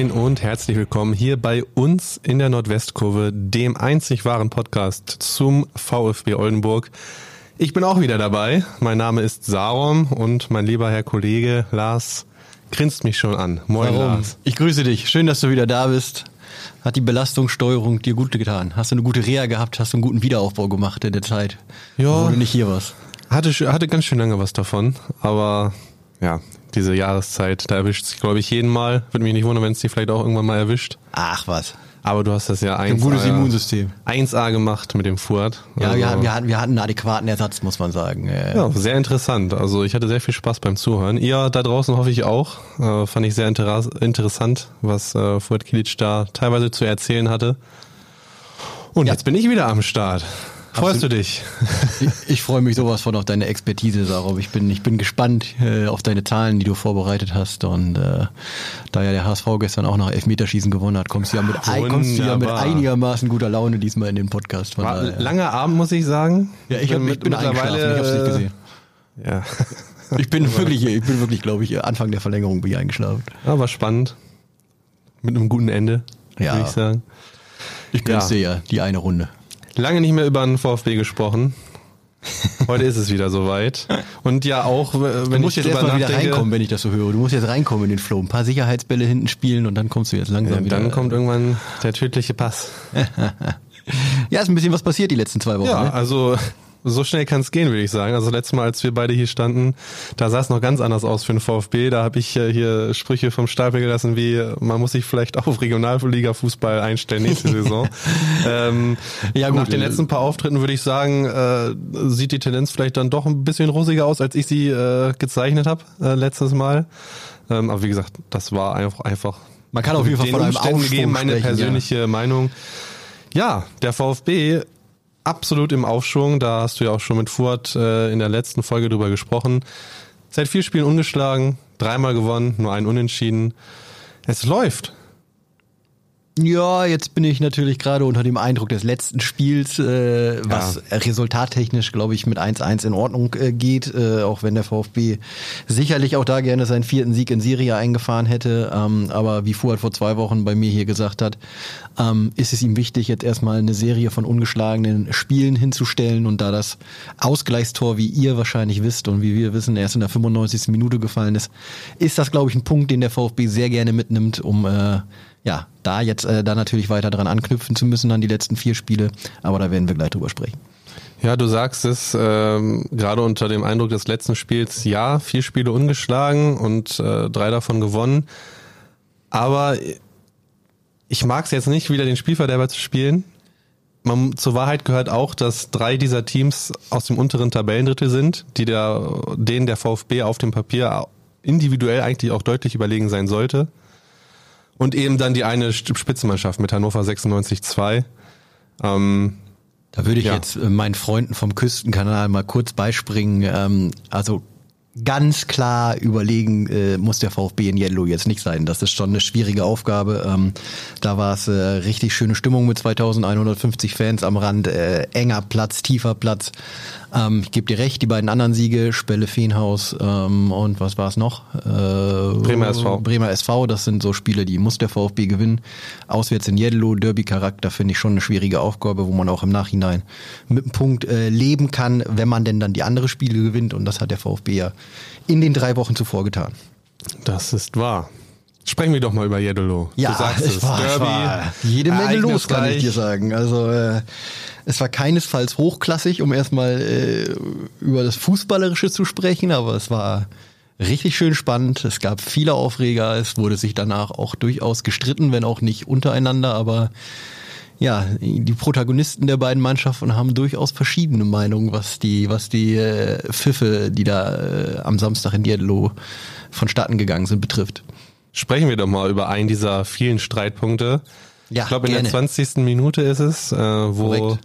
Moin und herzlich willkommen hier bei uns in der Nordwestkurve, dem einzig wahren Podcast zum VfB Oldenburg. Ich bin auch wieder dabei. Mein Name ist Sarom und mein lieber Herr Kollege Lars grinst mich schon an. Moin Warum? Lars. Ich grüße dich. Schön, dass du wieder da bist. Hat die Belastungssteuerung dir gut getan? Hast du eine gute Reha gehabt? Hast du einen guten Wiederaufbau gemacht in der Zeit, Ja. wo du nicht hier warst? Hatte, hatte ganz schön lange was davon, aber ja, diese Jahreszeit, da erwischt sich, glaube ich, jeden Mal. Würde mich nicht wundern, wenn es dich vielleicht auch irgendwann mal erwischt. Ach was. Aber du hast das ja 1A, Ein gutes Immunsystem. 1A gemacht mit dem Fuhrt. Ja, Also- wir, hatten, wir, hatten, wir hatten einen adäquaten Ersatz, muss man sagen. Ja, sehr interessant. Also ich hatte sehr viel Spaß beim Zuhören. Ihr da draußen hoffe ich auch. Äh, fand ich sehr interas- interessant, was äh, Fuad Kilic da teilweise zu erzählen hatte. Und Ja. jetzt bin ich wieder am Start. Freust du dich? Ich, ich freue mich sowas von auf deine Expertise, Sarov. Ich bin, ich bin gespannt äh, auf deine Zahlen, die du vorbereitet hast. Und äh, da ja der HSV gestern auch noch Elfmeterschießen gewonnen hat, kommst du ja mit, ein, kommst du ja mit Wunderbar. einigermaßen guter Laune diesmal in den Podcast. Von War daher. langer Abend, muss ich sagen. Ja, ich, hab, ich bin eingeschlafen, ich habe es nicht gesehen. Ja. Ich bin wirklich, ich bin wirklich, glaube ich, Anfang der Verlängerung bin ich eingeschlafen. ja, war spannend. Mit einem guten Ende, Ja. würde ich sagen. Ich gönn's Ja. dir ja, die eine Runde. Lange nicht mehr über den VfB gesprochen. Heute ist es wieder soweit. Und ja, auch, äh, wenn Du musst ich jetzt erstmal wieder reinkommen, wenn ich das so höre. Du musst jetzt reinkommen in den Flow. Ein paar Sicherheitsbälle hinten spielen und dann kommst du jetzt langsam Ja, wieder. dann kommt irgendwann der tödliche Pass. ja, ist ein bisschen was passiert die letzten zwei Wochen. Ja, Ne? also so schnell kann es gehen, würde ich sagen. Also letztes Mal, als wir beide hier standen, da sah es noch ganz anders aus für den VfB. Da habe ich äh, hier Sprüche vom Stapel gelassen, wie man muss sich vielleicht auf Regionalliga-Fußball einstellen nächste Saison. ähm, Ja, gut, nach den letzten paar Auftritten würde ich sagen, äh, sieht die Tendenz vielleicht dann doch ein bisschen rosiger aus, als ich sie äh, gezeichnet habe äh, letztes Mal. Ähm, aber wie gesagt, das war einfach einfach Man kann auf jeden Fall von einem Aufschwung gegeben, meine sprechen, persönliche Meinung. Ja, der VfB absolut im Aufschwung. Da hast du ja auch schon mit Fuhrt äh, in der letzten Folge drüber gesprochen. Seit vier Spielen ungeschlagen, dreimal gewonnen, nur ein Unentschieden. Es läuft. Ja, jetzt bin ich natürlich gerade unter dem Eindruck des letzten Spiels, äh, was resultattechnisch, glaube ich, mit 1-1 in Ordnung äh, geht, äh, auch wenn der VfB sicherlich auch da gerne seinen vierten Sieg in Serie eingefahren hätte. Ähm, aber wie Fuad vor zwei Wochen bei mir hier gesagt hat, ähm, ist es ihm wichtig, jetzt erstmal eine Serie von ungeschlagenen Spielen hinzustellen und da das Ausgleichstor, wie ihr wahrscheinlich wisst und wie wir wissen, erst in der 95. Minute gefallen ist, ist das, glaube ich, ein Punkt, den der VfB sehr gerne mitnimmt, um äh, ja, da jetzt äh, da natürlich weiter dran anknüpfen zu müssen an die letzten vier Spiele, aber da werden wir gleich drüber sprechen. Ja, du sagst es, ähm, gerade unter dem Eindruck des letzten Spiels, ja, vier Spiele ungeschlagen und äh, drei davon gewonnen. Aber ich mag es jetzt nicht, wieder den Spielverderber zu spielen. Man, zur Wahrheit gehört auch, dass drei dieser Teams aus dem unteren Tabellendrittel sind, die der, denen der VfB auf dem Papier individuell eigentlich auch deutlich überlegen sein sollte. Und eben dann die eine Spitzenmannschaft mit Hannover 96-2. Ähm, Da würde ich Ja. jetzt äh, meinen Freunden vom Küstenkanal mal kurz beispringen. Ähm, also ganz klar überlegen äh, muss der VfB in Yellow jetzt nicht sein. Das ist schon eine schwierige Aufgabe. Ähm, da war es äh, richtig schöne Stimmung mit 2150 Fans am Rand, äh, enger Platz, tiefer Platz. Ähm, ich gebe dir recht, die beiden anderen Siege, Spelle Feenhaus ähm, und was war es noch? Äh, Bremer SV. Bremer SV, das sind so Spiele, die muss der VfB gewinnen. Auswärts in Yellow, Derby-Charakter finde ich schon eine schwierige Aufgabe, wo man auch im Nachhinein mit einem Punkt äh, leben kann, wenn man denn dann die andere Spiele gewinnt. Und das hat der VfB ja in den drei Wochen zuvor getan. Das ist wahr. Sprechen wir doch mal über Jeddelo. Ja, du sagst es. es war, es war jede Menge los, kann ich dir sagen. Also äh, es war keinesfalls hochklassig, um erstmal äh, über das Fußballerische zu sprechen, aber es war richtig schön spannend. Es gab viele Aufreger. Es wurde sich danach auch durchaus gestritten, wenn auch nicht untereinander, aber ja, die Protagonisten der beiden Mannschaften haben durchaus verschiedene Meinungen, was die, was die äh, Pfiffe, die da äh, am Samstag in Dietlow vonstatten gegangen sind, betrifft. Sprechen wir doch mal über einen dieser vielen Streitpunkte. Ja, ich glaube, in der gerne. 20. Minute ist es, äh, wo Korrekt.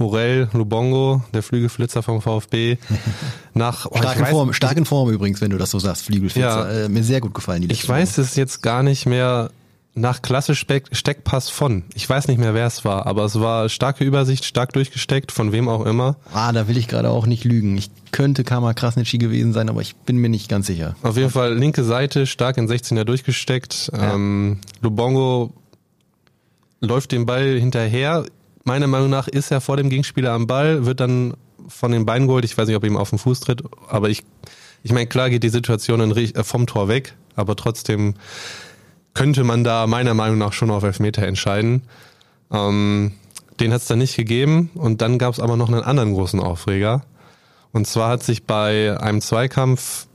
Aurel Lubongo, der Flügelflitzer vom VfB, nach oh, Stark in, weiß- Form, stark in Form übrigens, wenn du das so sagst, Flügelflitzer. Ja. Äh, mir sehr gut gefallen. Die Ich weiß es jetzt gar nicht mehr nach klasse Steckpass von. Ich weiß nicht mehr, wer es war, aber es war starke Übersicht, stark durchgesteckt, von wem auch immer. Ah, da will ich gerade auch nicht lügen. Ich könnte Kama Krasnitschi gewesen sein, aber ich bin mir nicht ganz sicher. Auf jeden Fall linke Seite, stark in 16er durchgesteckt. Ja. Ähm, Lubongo läuft den Ball hinterher. Meiner Meinung nach ist er vor dem Gegenspieler am Ball, wird dann von den Beinen geholt. Ich weiß nicht, ob er ihm auf den Fuß tritt, aber ich, ich meine, klar geht die Situation äh, vom Tor weg, aber trotzdem könnte man da meiner Meinung nach schon auf Elfmeter entscheiden. Ähm, den hat es dann nicht gegeben und dann gab es aber noch einen anderen großen Aufreger. Und zwar hat sich bei einem Zweikampf,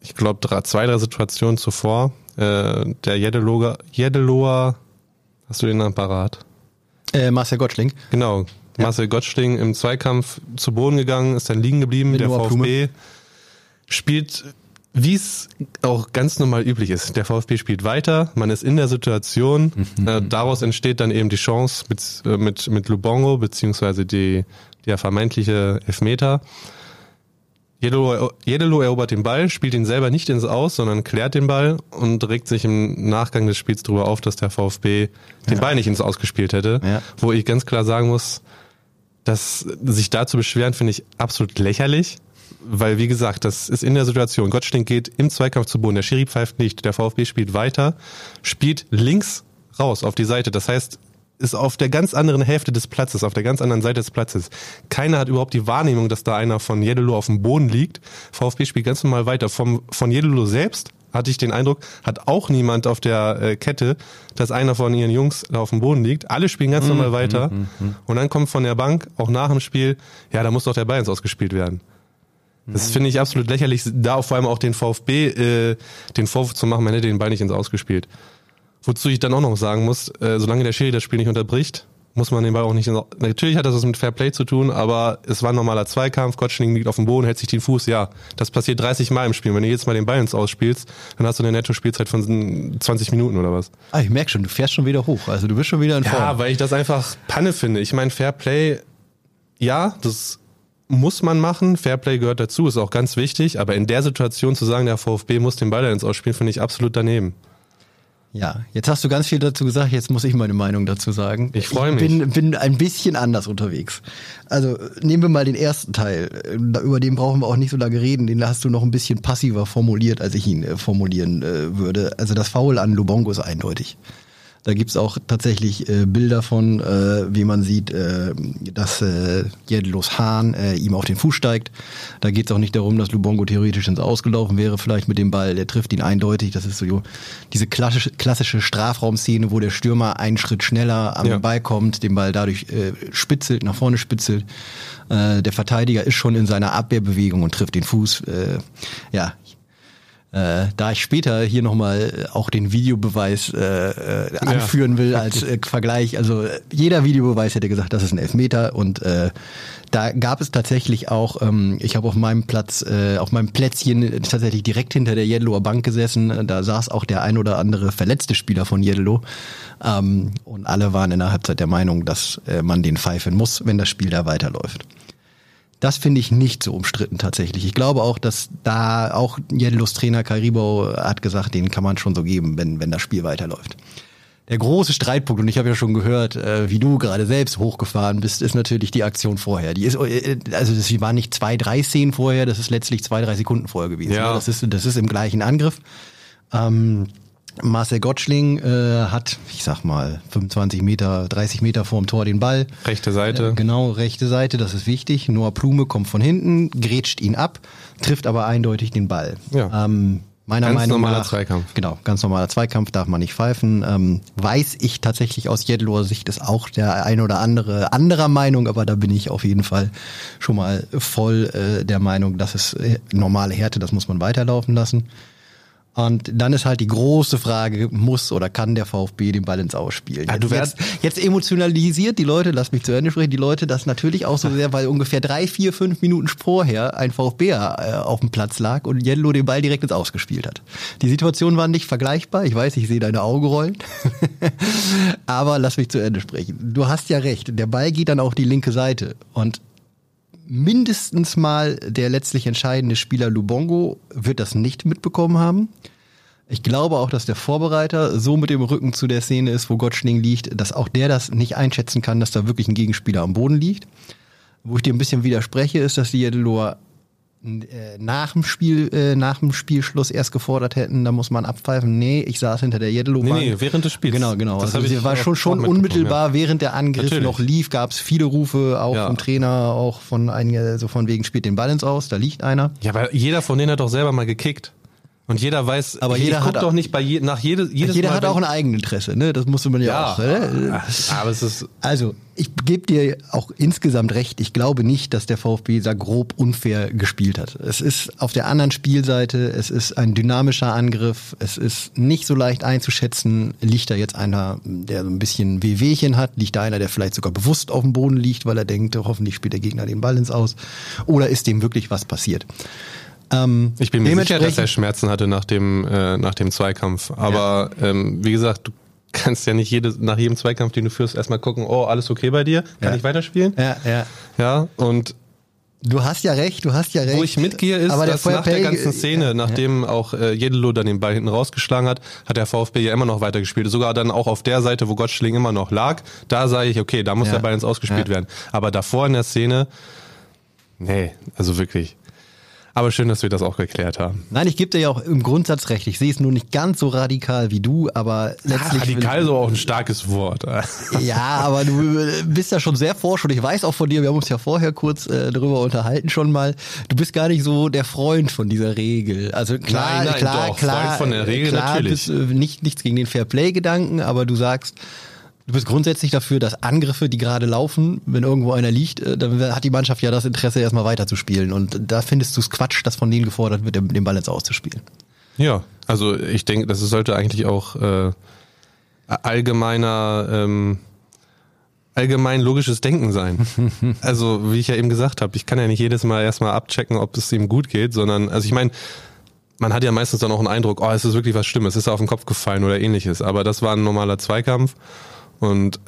ich glaube zwei, drei Situationen zuvor, äh, der Jedeloa, Jedeloa, hast du den Namen parat? Äh, Marcel Gottschling. Genau, Marcel Gottschling im Zweikampf zu Boden gegangen, ist dann liegen geblieben. Mit der VfB Blume. spielt wie es auch ganz normal üblich ist. Der VfB spielt weiter, man ist in der Situation, mhm. äh, daraus entsteht dann eben die Chance mit, äh, mit, mit Lubongo, beziehungsweise die, der vermeintliche Elfmeter. Jedelo, Jedelo erobert den Ball, spielt ihn selber nicht ins Aus, sondern klärt den Ball und regt sich im Nachgang des Spiels darüber auf, dass der VfB den ja. Ball nicht ins Aus gespielt hätte. Ja. Wo ich ganz klar sagen muss, dass sich da zu beschweren, finde ich absolut lächerlich weil wie gesagt, das ist in der Situation. Gottschling geht im Zweikampf zu Boden, der Schiri pfeift nicht, der VfB spielt weiter, spielt links raus auf die Seite. Das heißt, ist auf der ganz anderen Hälfte des Platzes, auf der ganz anderen Seite des Platzes. Keiner hat überhaupt die Wahrnehmung, dass da einer von Jedelo auf dem Boden liegt. VfB spielt ganz normal weiter. Vom, von Jedelo selbst hatte ich den Eindruck, hat auch niemand auf der äh, Kette, dass einer von ihren Jungs da auf dem Boden liegt. Alle spielen ganz normal mhm, weiter. Mm, mm, mm. Und dann kommt von der Bank, auch nach dem Spiel, ja, da muss doch der Bayerns ausgespielt werden. Das finde ich absolut lächerlich, da vor allem auch den VfB äh, den Vorwurf zu machen, man hätte den Ball nicht ins Ausgespielt. Wozu ich dann auch noch sagen muss, äh, solange der Schiri das Spiel nicht unterbricht, muss man den Ball auch nicht ins Natürlich hat das was mit Fair Play zu tun, aber es war ein normaler Zweikampf, Gottschling liegt auf dem Boden, hält sich den Fuß, ja. Das passiert 30 Mal im Spiel. Wenn du jetzt mal den Ball ins Ausspielst, dann hast du eine Netto-Spielzeit von 20 Minuten oder was. Ah, ich merke schon, du fährst schon wieder hoch. Also du bist schon wieder in Form. Ja, weil ich das einfach Panne finde. Ich meine, Fair Play, ja, das muss man machen. Fairplay gehört dazu, ist auch ganz wichtig. Aber in der Situation zu sagen, der VfB muss den Ball ins Ausspielen, finde ich absolut daneben. Ja, jetzt hast du ganz viel dazu gesagt, jetzt muss ich meine Meinung dazu sagen. Ich freue mich. Ich bin, bin ein bisschen anders unterwegs. Also nehmen wir mal den ersten Teil. Über den brauchen wir auch nicht so lange reden. Den hast du noch ein bisschen passiver formuliert, als ich ihn äh, formulieren äh, würde. Also das Foul an Lubongo ist eindeutig. Da gibt's auch tatsächlich äh, Bilder von, äh, wie man sieht, äh, dass äh, Jedlos Hahn äh, ihm auf den Fuß steigt. Da geht's auch nicht darum, dass Lubongo theoretisch ins Ausgelaufen wäre, vielleicht mit dem Ball. Der trifft ihn eindeutig. Das ist so diese klassische, klassische Strafraumszene, wo der Stürmer einen Schritt schneller am ja. Ball kommt, den Ball dadurch äh, spitzelt, nach vorne spitzelt. Äh, der Verteidiger ist schon in seiner Abwehrbewegung und trifft den Fuß. Äh, ja, äh, da ich später hier nochmal auch den Videobeweis äh, äh, anführen ja. will als äh, Vergleich, also jeder Videobeweis hätte gesagt, das ist ein Elfmeter und äh, da gab es tatsächlich auch, ähm, ich habe auf meinem Platz, äh, auf meinem Plätzchen tatsächlich direkt hinter der Jedloer Bank gesessen. Da saß auch der ein oder andere verletzte Spieler von Jedlo. Ähm, und alle waren in der Halbzeit der Meinung, dass äh, man den pfeifen muss, wenn das Spiel da weiterläuft. Das finde ich nicht so umstritten tatsächlich. Ich glaube auch, dass da auch Jedelos Trainer Karibo hat gesagt, den kann man schon so geben, wenn, wenn das Spiel weiterläuft. Der große Streitpunkt, und ich habe ja schon gehört, äh, wie du gerade selbst hochgefahren bist, ist natürlich die Aktion vorher. Die ist, äh, also das waren nicht zwei, drei Szenen vorher, das ist letztlich zwei, drei Sekunden vorher gewesen. Ja. Das ist, das ist im gleichen Angriff. Ähm, Marcel Gottschling äh, hat, ich sag mal, 25 Meter, 30 Meter vorm Tor den Ball. Rechte Seite. Äh, genau, rechte Seite, das ist wichtig. Noah Plume kommt von hinten, grätscht ihn ab, trifft aber eindeutig den Ball. Ja. Ähm, meiner ganz Meinung normaler nach, Zweikampf. Genau, ganz normaler Zweikampf, darf man nicht pfeifen. Ähm, weiß ich tatsächlich aus Jedloer Sicht ist auch der ein oder andere anderer Meinung, aber da bin ich auf jeden Fall schon mal voll äh, der Meinung, dass es äh, normale Härte, das muss man weiterlaufen lassen. Und dann ist halt die große Frage, muss oder kann der VfB den Ball ins Ausspielen? Ja, du jetzt, jetzt emotionalisiert die Leute, lass mich zu Ende sprechen, die Leute das natürlich auch so sehr, weil ungefähr drei, vier, fünf Minuten vorher ein VfB äh, auf dem Platz lag und Jello den Ball direkt ins Ausgespielt hat. Die Situation war nicht vergleichbar. Ich weiß, ich sehe deine Augen rollen. Aber lass mich zu Ende sprechen. Du hast ja recht. Der Ball geht dann auch die linke Seite und mindestens mal der letztlich entscheidende Spieler Lubongo wird das nicht mitbekommen haben. Ich glaube auch, dass der Vorbereiter so mit dem Rücken zu der Szene ist, wo Gottschling liegt, dass auch der das nicht einschätzen kann, dass da wirklich ein Gegenspieler am Boden liegt. Wo ich dir ein bisschen widerspreche, ist, dass die Jedeloa äh, nach dem Spiel, äh, nach dem Spielschluss erst gefordert hätten, da muss man abpfeifen. Nee, ich saß hinter der Jeddelo. Nee, nee, während des Spiels. Genau, genau. Das also war schon, schon unmittelbar, ja. während der Angriff Natürlich. noch lief, gab es viele Rufe, auch ja. vom Trainer, auch von einigen, so also von wegen spielt den Balance aus, da liegt einer. Ja, aber jeder von denen hat doch selber mal gekickt. Und jeder weiß, aber jeder guckt doch nicht bei je, nach jede, jedes Jeder Mal, hat auch ein Eigeninteresse, ne? Das musste man ja, ja auch. Ne? Aber es ist also ich gebe dir auch insgesamt recht. Ich glaube nicht, dass der VfB da grob unfair gespielt hat. Es ist auf der anderen Spielseite, es ist ein dynamischer Angriff. Es ist nicht so leicht einzuschätzen. Liegt da jetzt einer, der so ein bisschen Wehwehchen hat? Liegt da einer, der vielleicht sogar bewusst auf dem Boden liegt, weil er denkt, hoffentlich spielt der Gegner den Ball ins Aus? Oder ist dem wirklich was passiert? Ähm, ich bin mir sicher, dass er Schmerzen hatte nach dem, äh, nach dem Zweikampf. Aber ja. ähm, wie gesagt, du kannst ja nicht jede, nach jedem Zweikampf, den du führst, erstmal gucken, oh, alles okay bei dir? Kann ja. ich weiterspielen? Ja, ja. Ja, und Du hast ja recht, du hast ja recht. Wo ich mitgehe, ist, aber dass nach der ganzen Szene, ja, nachdem ja. auch äh, Jedelo dann den Ball hinten rausgeschlagen hat, hat der VfB ja immer noch weitergespielt. Sogar dann auch auf der Seite, wo Gottschling immer noch lag, da sage ich, okay, da muss ja. der Ball ins Ausgespielt werden. Aber davor in der Szene, nee, also wirklich. Aber schön, dass wir das auch geklärt haben. Nein, ich gebe dir ja auch im Grundsatz recht. Ich sehe es nur nicht ganz so radikal wie du, aber letztlich. Ja, radikal so auch ein starkes Wort. ja, aber du bist ja schon sehr forsch und ich weiß auch von dir, wir haben uns ja vorher kurz äh, darüber unterhalten schon mal. Du bist gar nicht so der Freund von dieser Regel. Also klar, nein, nein, klar, doch, klar, Freund von der Regel klar, natürlich. Bist, äh, nicht, nichts gegen den Fairplay-Gedanken, aber du sagst, Du bist grundsätzlich dafür, dass Angriffe, die gerade laufen, wenn irgendwo einer liegt, äh, dann hat die Mannschaft ja das Interesse, erstmal weiterzuspielen. Und da findest du es Quatsch, dass von denen gefordert wird, den Ball jetzt auszuspielen. Ja, also ich denke, das sollte eigentlich auch äh, allgemeiner, ähm, allgemein logisches Denken sein. also, wie ich ja eben gesagt habe, ich kann ja nicht jedes Mal erstmal abchecken, ob es ihm gut geht, sondern, also ich meine, man hat ja meistens dann auch einen Eindruck, oh, es ist wirklich was Schlimmes, es ist auf den Kopf gefallen oder ähnliches. Aber das war ein normaler Zweikampf und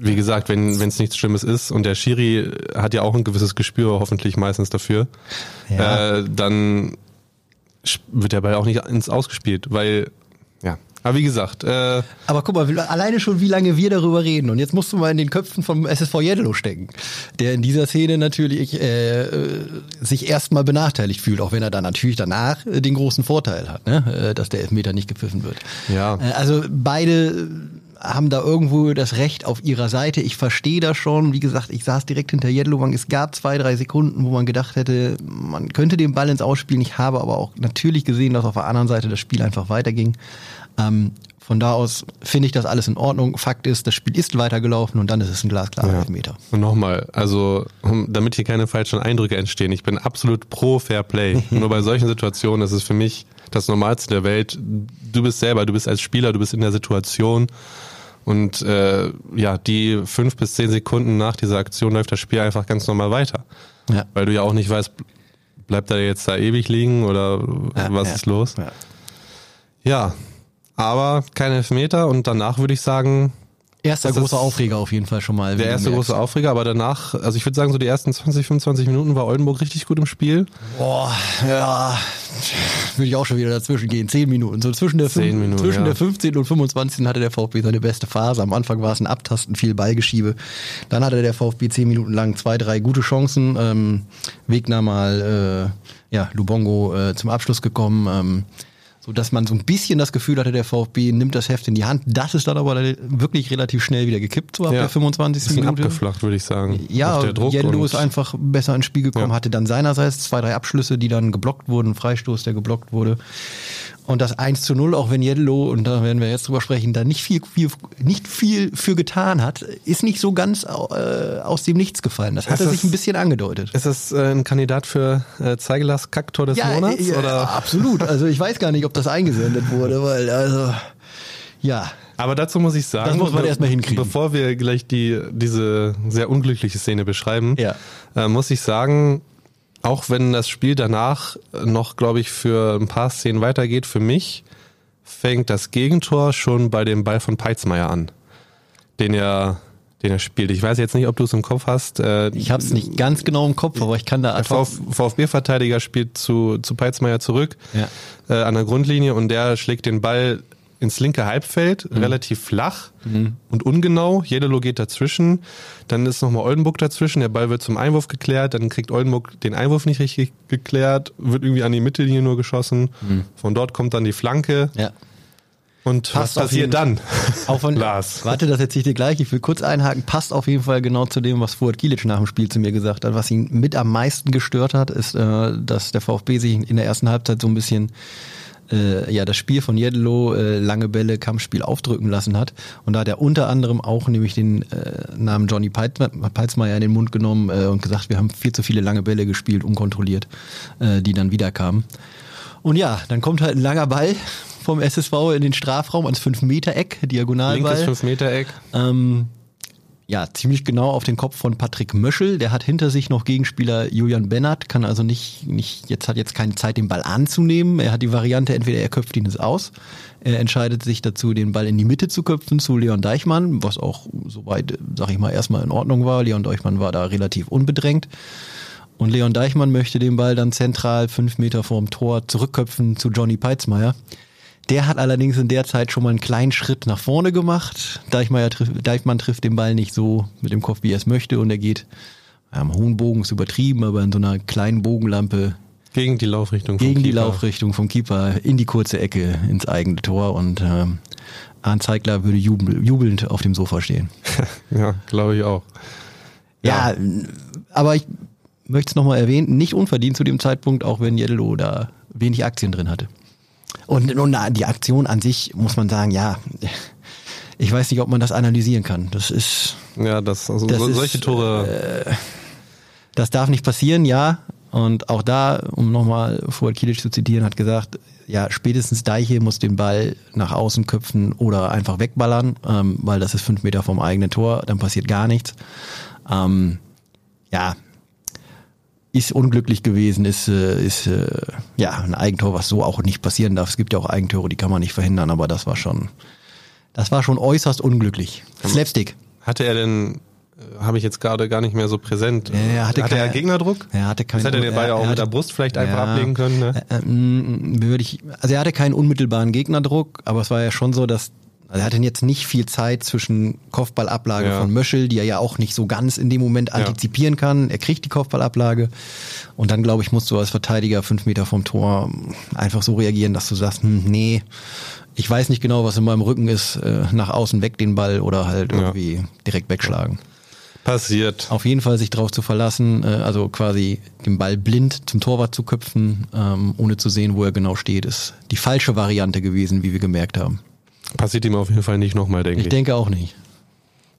wie gesagt, wenn es nichts Schlimmes ist und der Schiri hat ja auch ein gewisses Gespür hoffentlich meistens dafür, ja. äh, dann wird der Ball auch nicht ins Ausgespielt, weil ja. Aber wie gesagt. Äh, Aber guck mal, alleine schon, wie lange wir darüber reden. Und jetzt musst du mal in den Köpfen vom SSV Jeddelo stecken, der in dieser Szene natürlich äh, äh, sich erstmal benachteiligt fühlt, auch wenn er dann natürlich danach äh, den großen Vorteil hat, ne? Äh, dass der Elfmeter nicht gepfiffen wird. Ja. Also beide haben da irgendwo das Recht auf ihrer Seite. Ich verstehe das schon. Wie gesagt, ich saß direkt hinter Jedlowang. Es gab zwei, drei Sekunden, wo man gedacht hätte, man könnte den Ball ins Ausspielen. Ich habe aber auch natürlich gesehen, dass auf der anderen Seite das Spiel einfach weiterging. Ähm, von da aus finde ich das alles in Ordnung. Fakt ist, das Spiel ist weitergelaufen und dann ist es ein glasklarer ja. Elfmeter. Und nochmal, also damit hier keine falschen Eindrücke entstehen, ich bin absolut pro Fair Play. Nur bei solchen Situationen ist es für mich das Normalste der Welt. Du bist selber, du bist als Spieler, du bist in der Situation und äh, ja, die fünf bis zehn Sekunden nach dieser Aktion läuft das Spiel einfach ganz normal weiter. Ja. Weil du ja auch nicht weißt, bleibt er jetzt da ewig liegen oder ja, was ja. ist los? Ja. Aber kein Elfmeter und danach würde ich sagen, Erster großer Aufreger auf jeden Fall schon mal. Der erste große Aufreger, aber danach, also ich würde sagen, so die ersten 20, 25 Minuten war Oldenburg richtig gut im Spiel. Boah, ja, würde ich auch schon wieder dazwischen gehen. Zehn Minuten. So zwischen der, Minuten, zwischen ja. der 15. und 25. hatte der VfB seine beste Phase. Am Anfang war es ein Abtasten, viel Ballgeschiebe. Dann hatte der VfB zehn Minuten lang zwei, drei gute Chancen. Ähm, Wegner mal, äh, ja, Lubongo äh, zum Abschluss gekommen. Ähm, so dass man so ein bisschen das Gefühl hatte, der VfB nimmt das Heft in die Hand. Das ist dann aber wirklich relativ schnell wieder gekippt, so ab ja, der 25. Bisschen Minute. abgeflacht, würde ich sagen. Ja, Jello ist einfach besser ins Spiel gekommen, ja. hatte dann seinerseits zwei, drei Abschlüsse, die dann geblockt wurden, Freistoß, der geblockt wurde. Und das 1 zu 0, auch wenn Jedlo, und da werden wir jetzt drüber sprechen, da nicht viel, viel, nicht viel für getan hat, ist nicht so ganz äh, aus dem Nichts gefallen. Das hat er sich ein bisschen angedeutet. Ist das äh, ein Kandidat für äh, Zeigelas Kaktor des ja, Monats? Ja, oder? absolut. Also ich weiß gar nicht, ob das eingesendet wurde, weil, also, ja. Aber dazu muss ich sagen, das muss man erstmal hinkriegen. Bevor wir gleich die, diese sehr unglückliche Szene beschreiben, ja. äh, muss ich sagen, auch wenn das Spiel danach noch, glaube ich, für ein paar Szenen weitergeht, für mich fängt das Gegentor schon bei dem Ball von Peitzmeier an. Den er den er spielt. Ich weiß jetzt nicht, ob du es im Kopf hast. Äh, ich habe es nicht ganz genau im Kopf, aber ich kann da Der Vf VfB-Verteidiger spielt zu, zu Peitzmeier zurück ja. äh, an der Grundlinie und der schlägt den Ball ins linke Halbfeld, mhm. relativ flach mhm. und ungenau. Jedelo geht dazwischen. Dann ist nochmal Oldenburg dazwischen. Der Ball wird zum Einwurf geklärt. Dann kriegt Oldenburg den Einwurf nicht richtig geklärt. Wird irgendwie an die Mittellinie nur geschossen. Mhm. Von dort kommt dann die Flanke. Ja. Und passt was passiert dann? Auch von, Lars. Warte, das erzähle ich dir gleich. Ich will kurz einhaken. Passt auf jeden Fall genau zu dem, was Fuad Kilic nach dem Spiel zu mir gesagt hat. Was ihn mit am meisten gestört hat, ist, äh, dass der VfB sich in der ersten Halbzeit so ein bisschen äh, ja das Spiel von Jedlo, äh, lange Bälle, Kampfspiel aufdrücken lassen hat. Und da hat er unter anderem auch nämlich den äh, Namen Johnny Peitsmeier in den Mund genommen äh, und gesagt, wir haben viel zu viele lange Bälle gespielt, unkontrolliert, äh, die dann wieder kamen. Und ja, dann kommt halt ein langer Ball vom SSV in den Strafraum ans 5-Meter-Eck, Diagonalball. Linkes 5-Meter-Eck. Ähm, ja, ziemlich genau auf den Kopf von Patrick Möschel. Der hat hinter sich noch Gegenspieler Julian Bennert, kann also nicht, nicht, jetzt hat jetzt keine Zeit, den Ball anzunehmen. Er hat die Variante, entweder er köpft ihn es aus. Er entscheidet sich dazu, den Ball in die Mitte zu köpfen zu Leon Deichmann, was auch soweit, sag ich mal, erstmal in Ordnung war. Leon Deichmann war da relativ unbedrängt. Und Leon Deichmann möchte den Ball dann zentral fünf Meter vorm Tor zurückköpfen zu Johnny Peitzmeier. Der hat allerdings in der Zeit schon mal einen kleinen Schritt nach vorne gemacht. Deichmann trifft, Deichmann trifft den Ball nicht so mit dem Kopf, wie er es möchte. Und er geht am hohen Bogen, ist übertrieben, aber in so einer kleinen Bogenlampe gegen die Laufrichtung gegen die Laufrichtung vom Keeper in die kurze Ecke ins eigene Tor und äh, Arndt Zeigler würde jubel, jubelnd auf dem Sofa stehen. ja, glaube ich auch. Ja, ja aber ich möchte es nochmal erwähnen, nicht unverdient zu dem Zeitpunkt, auch wenn Jedelo da wenig Aktien drin hatte. Und, und die Aktion an sich muss man sagen, ja, ich weiß nicht, ob man das analysieren kann. Das ist. Ja, das, also das solche ist, Tore. Äh, das darf nicht passieren, ja. Und auch da, um nochmal Fuad Kilic zu zitieren, hat gesagt, ja, spätestens Deiche muss den Ball nach außen köpfen oder einfach wegballern, ähm, weil das ist fünf Meter vom eigenen Tor, dann passiert gar nichts. Ähm, ja, ist unglücklich gewesen, ist, äh, ist äh, ja ein Eigentor, was so auch nicht passieren darf. Es gibt ja auch Eigentore, die kann man nicht verhindern, aber das war schon, das war schon äußerst unglücklich. Slapstick. Hatte er denn äh, habe ich jetzt gerade gar nicht mehr so präsent. Ja, er hatte, hatte keine, er Gegner-Druck? Er hatte keinen. Das hätte der Ball ja auch mit der Brust vielleicht einfach ja, ablegen können. Ne? Äh, würde ich, also er hatte keinen unmittelbaren Gegnerdruck, aber es war ja schon so, dass also er hatte jetzt nicht viel Zeit zwischen Kopfballablage ja. von Möschel, die er ja auch nicht so ganz in dem Moment antizipieren ja. kann. Er kriegt die Kopfballablage und dann, glaube ich, musst du als Verteidiger fünf Meter vom Tor einfach so reagieren, dass du sagst, hm, nee, ich weiß nicht genau, was in meinem Rücken ist, äh, nach außen weg den Ball oder halt irgendwie ja. direkt wegschlagen. Passiert. Auf jeden Fall sich darauf zu verlassen, äh, also quasi den Ball blind zum Torwart zu köpfen, ähm, ohne zu sehen, wo er genau steht, ist die falsche Variante gewesen, wie wir gemerkt haben. Passiert ihm auf jeden Fall nicht nochmal, denke ich. Ich denke auch nicht.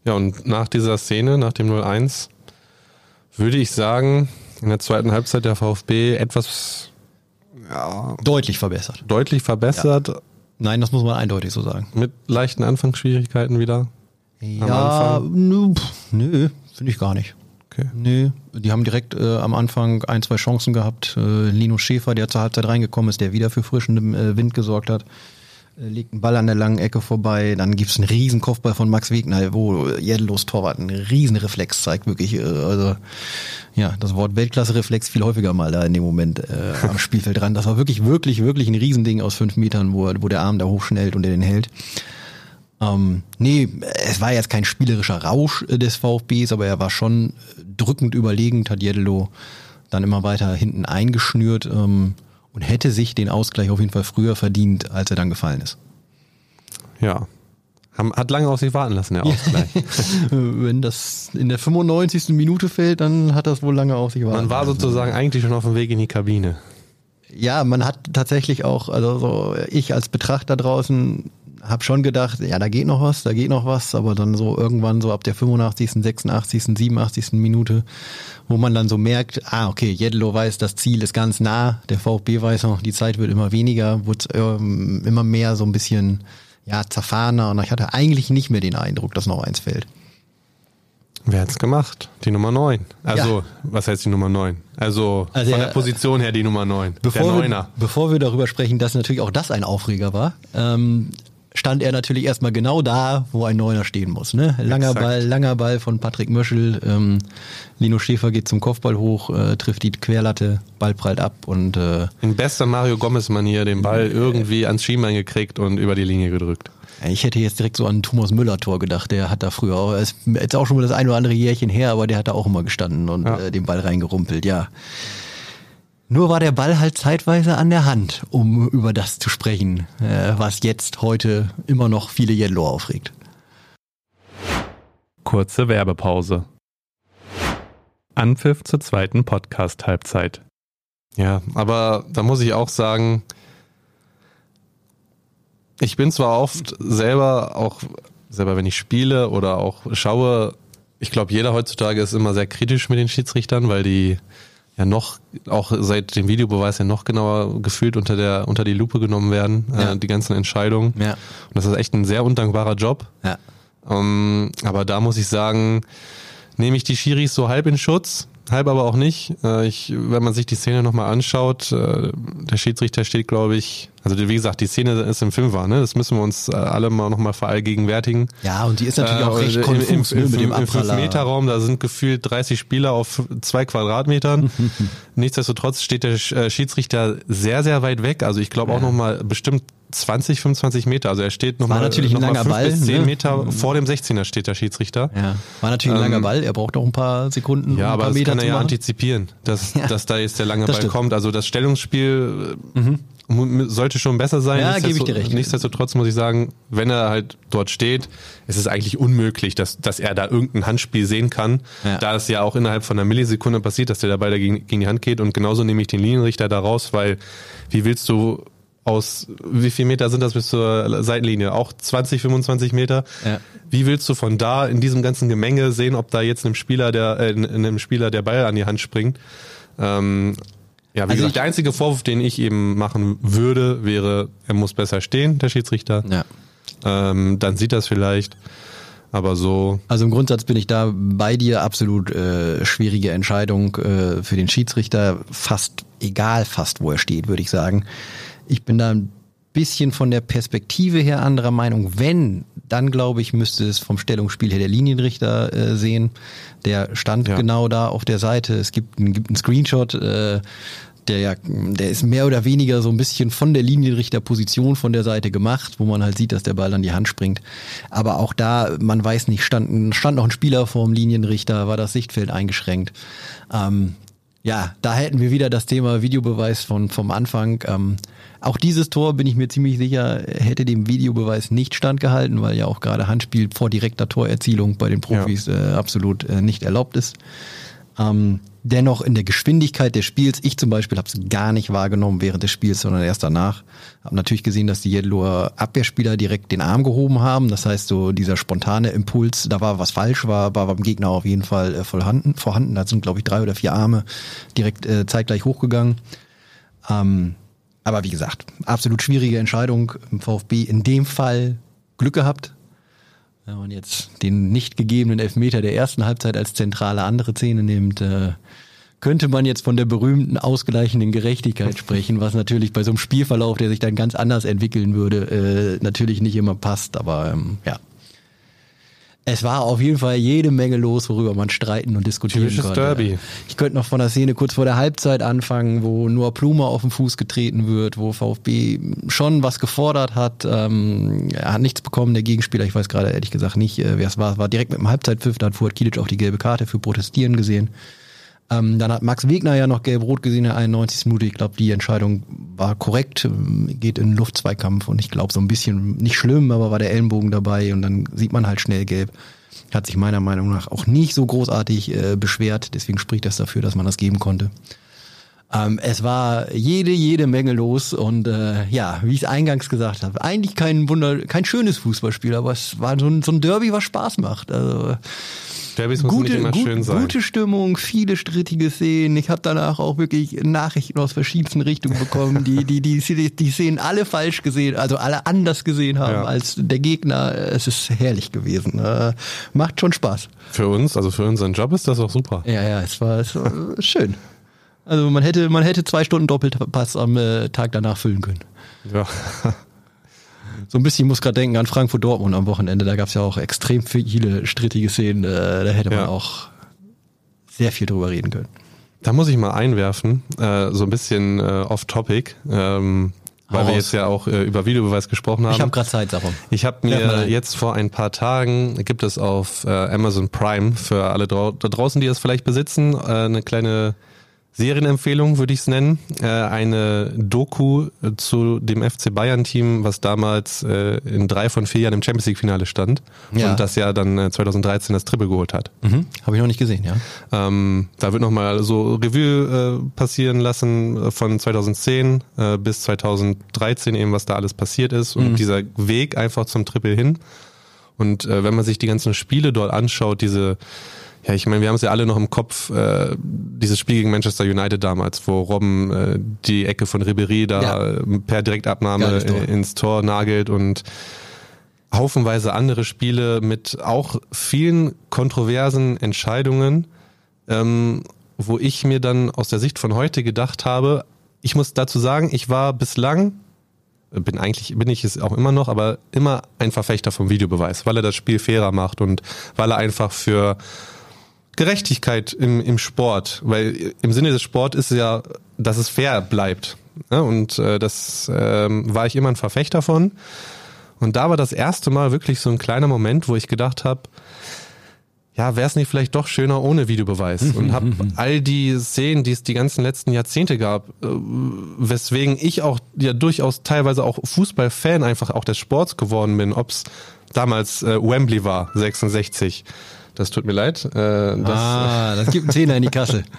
Ja, und nach dieser Szene, nach dem 0-1, würde ich sagen, in der zweiten Halbzeit der VfB etwas ja, deutlich verbessert. Deutlich verbessert. Ja. Nein, das muss man eindeutig so sagen. Mit leichten Anfangsschwierigkeiten wieder? Ja, nö, nö finde ich gar nicht. Okay. Nö, die haben direkt äh, am Anfang ein, zwei Chancen gehabt. Äh, Lino Schäfer, der zur Halbzeit reingekommen ist, der wieder für frischen äh, Wind gesorgt hat. Äh, legt einen Ball an der langen Ecke vorbei, dann gibt's einen riesen Kopfball von Max Wegner, wo Jedelos Torwart einen riesen Reflex zeigt, wirklich, äh, also ja, das Wort Weltklasse-Reflex viel häufiger mal da in dem Moment äh, am Spielfeld dran. Das war wirklich, wirklich, wirklich ein Riesending aus fünf Metern, wo, wo der Arm da hochschnellt und er den hält. Ähm, nee, es war jetzt kein spielerischer Rausch des VfBs, aber er war schon drückend überlegend, hat Jedelo dann immer weiter hinten eingeschnürt. Ähm, und hätte sich den Ausgleich auf jeden Fall früher verdient, als er dann gefallen ist. Ja. Hat lange auf sich warten lassen, der Ausgleich. Wenn das in der 95. Minute fällt, dann hat das wohl lange auf sich warten lassen. Man war sozusagen eigentlich schon auf dem Weg in die Kabine. Ja, man hat tatsächlich auch, also so ich als Betrachter draußen habe schon gedacht, ja, da geht noch was, da geht noch was, aber dann so irgendwann so ab der 85., 86., 87. Minute, wo man dann so merkt, ah, okay, Jedlo weiß, das Ziel ist ganz nah, der VfB weiß noch, die Zeit wird immer weniger, wird ähm, immer mehr so ein bisschen, ja, zerfahrener und ich hatte eigentlich nicht mehr den Eindruck, dass noch eins fällt. Wer hat's gemacht? Die Nummer 9. Also, ja. was heißt die Nummer 9? Also, also von der Position her die Nummer 9. Bevor der Neuner. Wir, bevor wir darüber sprechen, dass natürlich auch das ein Aufreger war, ähm, stand er natürlich erstmal genau da, wo ein Neuner stehen muss. Ne? Langer Exakt. Ball, langer Ball von Patrick Möschel. Ähm, Lino Schäfer geht zum Kopfball hoch, äh, trifft die Querlatte, Ball prallt ab und äh, In bester Mario Gomez-Manier den Ball irgendwie ans Schienbein gekriegt und über die Linie gedrückt. ich hätte jetzt direkt so an Thomas Müller-Tor gedacht. Der hat da früher auch, ist jetzt auch schon mal das ein oder andere Jährchen her, aber der hat da auch immer gestanden und Ja. äh, den Ball reingerumpelt, ja. Nur war der Ball halt zeitweise an der Hand, um über das zu sprechen, äh, was jetzt heute immer noch viele Yellow aufregt. Kurze Werbepause. Anpfiff zur zweiten Podcast-Halbzeit. Ja, aber da muss ich auch sagen, ich bin zwar oft selber, auch selber wenn ich spiele oder auch schaue, ich glaube, jeder heutzutage ist immer sehr kritisch mit den Schiedsrichtern, weil die ja noch, auch seit dem Videobeweis ja noch genauer gefühlt unter der, unter die Lupe genommen werden, Ja. äh, die ganzen Entscheidungen. Ja. Und das ist echt ein sehr undankbarer Job. Ja. Ähm, aber da muss ich sagen, nehme ich die Schiris so halb in Schutz, halb aber auch nicht. Äh, ich, wenn man sich die Szene nochmal anschaut, äh, der Schiedsrichter steht, glaube ich, also wie gesagt, die Szene ist im Fünfer, ne? Das müssen wir uns äh, alle mal nochmal verallgegenwärtigen. Ja, und die ist natürlich auch recht Äh, konfus im, im, ne, mit dem im, im Abpraller. 5-Meter-Raum, da sind gefühlt 30 Spieler auf zwei Quadratmetern. Nichtsdestotrotz steht der Sch- äh, Schiedsrichter sehr, sehr weit weg. Also ich glaube auch Ja. nochmal bestimmt 20, 25 Meter. Also er steht nochmal natürlich ein noch mal langer Ball, bis 10 ne? Meter vor dem 16er steht der Schiedsrichter. Ja, war natürlich ein Ähm, langer Ball. Er braucht auch ein paar Sekunden, Ja, um ein aber das Meter kann er ja machen. antizipieren, dass, Ja. dass da jetzt der lange Das Ball stimmt. kommt. Also das Stellungsspiel äh, mu- sollte schon besser sein. Ja, gebe ich Nichtsdestotrotz- dir recht. Nichtsdestotrotz muss ich sagen, wenn er halt dort steht, ist es eigentlich unmöglich, dass, dass er da irgendein Handspiel sehen kann, Ja. da es ja auch innerhalb von einer Millisekunde passiert, dass der Ball da gegen, gegen die Hand geht. Und genauso nehme ich den Linienrichter da raus, weil wie willst du aus, wie viel Meter sind das bis zur Seitenlinie? Auch 20, 25 Meter? Ja. Wie willst du von da in diesem ganzen Gemenge sehen, ob da jetzt einem Spieler der, äh, einem Spieler der Ball an die Hand springt? Ähm, ja, wie Also gesagt, der einzige Vorwurf, den ich eben machen würde, wäre, er muss besser stehen, der Schiedsrichter. Ja. Ähm, dann sieht das vielleicht. Aber so, Also im Grundsatz bin ich da bei dir absolut äh, schwierige Entscheidung äh, für den Schiedsrichter. Fast egal, fast wo er steht, würde ich sagen. Ich bin da ein bisschen von der Perspektive her anderer Meinung. Wenn, dann glaube ich, müsste es vom Stellungsspiel her der Linienrichter äh, sehen. Der stand Ja. genau da auf der Seite. Es gibt, einen- gibt einen Screenshot. Äh, der ja, der ist mehr oder weniger so ein bisschen von der Linienrichterposition von der Seite gemacht, wo man halt sieht, dass der Ball an die Hand springt. Aber auch da, man weiß nicht, stand, ein- stand noch ein Spieler vorm Linienrichter, war das Sichtfeld eingeschränkt. Ähm, ja, da hätten wir wieder das Thema Videobeweis von, vom Anfang. Ähm, auch dieses Tor, bin ich mir ziemlich sicher, hätte dem Videobeweis nicht standgehalten, weil ja auch gerade Handspiel vor direkter Torerzielung bei den Profis äh, absolut äh, nicht erlaubt ist. Ähm, dennoch in der Geschwindigkeit des Spiels, ich zum Beispiel habe es gar nicht wahrgenommen während des Spiels, sondern erst danach. Habe natürlich gesehen, dass die Yellower Abwehrspieler direkt den Arm gehoben haben. Das heißt, so dieser spontane Impuls, da war was falsch, war, war beim Gegner auf jeden Fall äh, vorhanden. vorhanden. Da sind, glaube ich, drei oder vier Arme direkt äh, zeitgleich hochgegangen. Ähm, aber wie gesagt, absolut schwierige Entscheidung im VfB. In dem Fall Glück gehabt. Wenn man jetzt den nicht gegebenen Elfmeter der ersten Halbzeit als zentrale andere Szene nimmt, äh, könnte man jetzt von der berühmten ausgleichenden Gerechtigkeit sprechen, was natürlich bei so einem Spielverlauf, der sich dann ganz anders entwickeln würde, äh, natürlich nicht immer passt. Aber ähm, ja. Es war auf jeden Fall jede Menge los, worüber man streiten und diskutieren Typisches konnte. Derby. Ich könnte noch von der Szene kurz vor der Halbzeit anfangen, wo nur Plumer auf den Fuß getreten wird, wo VfB schon was gefordert hat. Ähm, er hat nichts bekommen, der Gegenspieler, ich weiß gerade ehrlich gesagt nicht, äh, wer es war, war direkt mit dem Halbzeitpfiff, da hat Fuad Kilic auch die gelbe Karte für Protestieren gesehen. Ähm, dann hat Max Wegner ja noch gelb-rot gesehen, in der 91. Minute. Ich glaube, die Entscheidung war korrekt, geht in Luftzweikampf und ich glaube, so ein bisschen nicht schlimm, aber war der Ellenbogen dabei und dann sieht man halt schnell gelb. Hat sich meiner Meinung nach auch nicht so großartig äh, beschwert, deswegen spricht das dafür, dass man das geben konnte. Ähm, es war jede, jede Menge los und äh, ja, wie ich es eingangs gesagt habe, eigentlich kein Wunder, kein schönes Fußballspiel, aber es war so ein, so ein Derby, was Spaß macht. Also Derbys nicht gute, immer gut, schön sein. gute Stimmung, viele strittige Szenen. Ich habe danach auch wirklich Nachrichten aus verschiedensten Richtungen bekommen, die die die die, die Szenen alle falsch gesehen, also alle anders gesehen haben Ja. als der Gegner. Es ist herrlich gewesen. Äh, macht schon Spaß. Für uns, also für unseren Job ist das auch super. Ja, ja, es war, es war schön. Also man hätte man hätte zwei Stunden Doppelpass am äh, Tag danach füllen können. Ja. So ein bisschen, ich muss gerade denken an Frankfurt-Dortmund am Wochenende. Da gab es ja auch extrem viele strittige Szenen. Äh, da hätte man Ja. auch sehr viel drüber reden können. Da muss ich mal einwerfen, äh, so ein bisschen äh, off-topic, ähm, weil wir jetzt ja auch äh, über Videobeweis gesprochen haben. Ich habe gerade Zeit, Sarum. Ich habe mir jetzt vor ein paar Tagen, gibt es auf äh, Amazon Prime für alle drau da draußen, die es vielleicht besitzen, äh, eine kleine Serienempfehlung, würde ich es nennen. Äh, eine Doku zu dem FC Bayern-Team, was damals äh, in drei von vier Jahren im Champions League-Finale stand Ja. und das ja dann äh, 2013 das Triple geholt hat. Mhm. Habe ich noch nicht gesehen, ja. Ähm, da wird nochmal so Revue äh, passieren lassen äh, von 2010 äh, bis 2013 eben, was da alles passiert ist und dieser Weg einfach zum Triple hin. Und äh, wenn man sich die ganzen Spiele dort anschaut, diese, ja, ich meine, wir haben es ja alle noch im Kopf, äh, dieses Spiel gegen Manchester United damals, wo Robben äh, die Ecke von Ribéry da Ja. per Direktabnahme Tor. ins Tor nagelt und haufenweise andere Spiele mit auch vielen kontroversen Entscheidungen, ähm, wo ich mir dann aus der Sicht von heute gedacht habe, ich muss dazu sagen, ich war bislang, bin eigentlich, bin ich es auch immer noch, aber immer ein Verfechter vom Videobeweis, weil er das Spiel fairer macht und weil er einfach für Gerechtigkeit im, im Sport, weil im Sinne des Sport ist es ja, dass es fair bleibt. Ja, und äh, das ähm, war ich immer ein Verfechter von. Und da war das erste Mal wirklich so ein kleiner Moment, wo ich gedacht habe, ja, wäre es nicht vielleicht doch schöner ohne Videobeweis? Und habe all die Szenen, die es die ganzen letzten Jahrzehnte gab, äh, weswegen ich auch ja durchaus teilweise auch Fußballfan einfach auch des Sports geworden bin, ob es damals äh, Wembley war, 66. Das tut mir leid. Äh, das, ah, das gibt einen Zehner in die Kasse.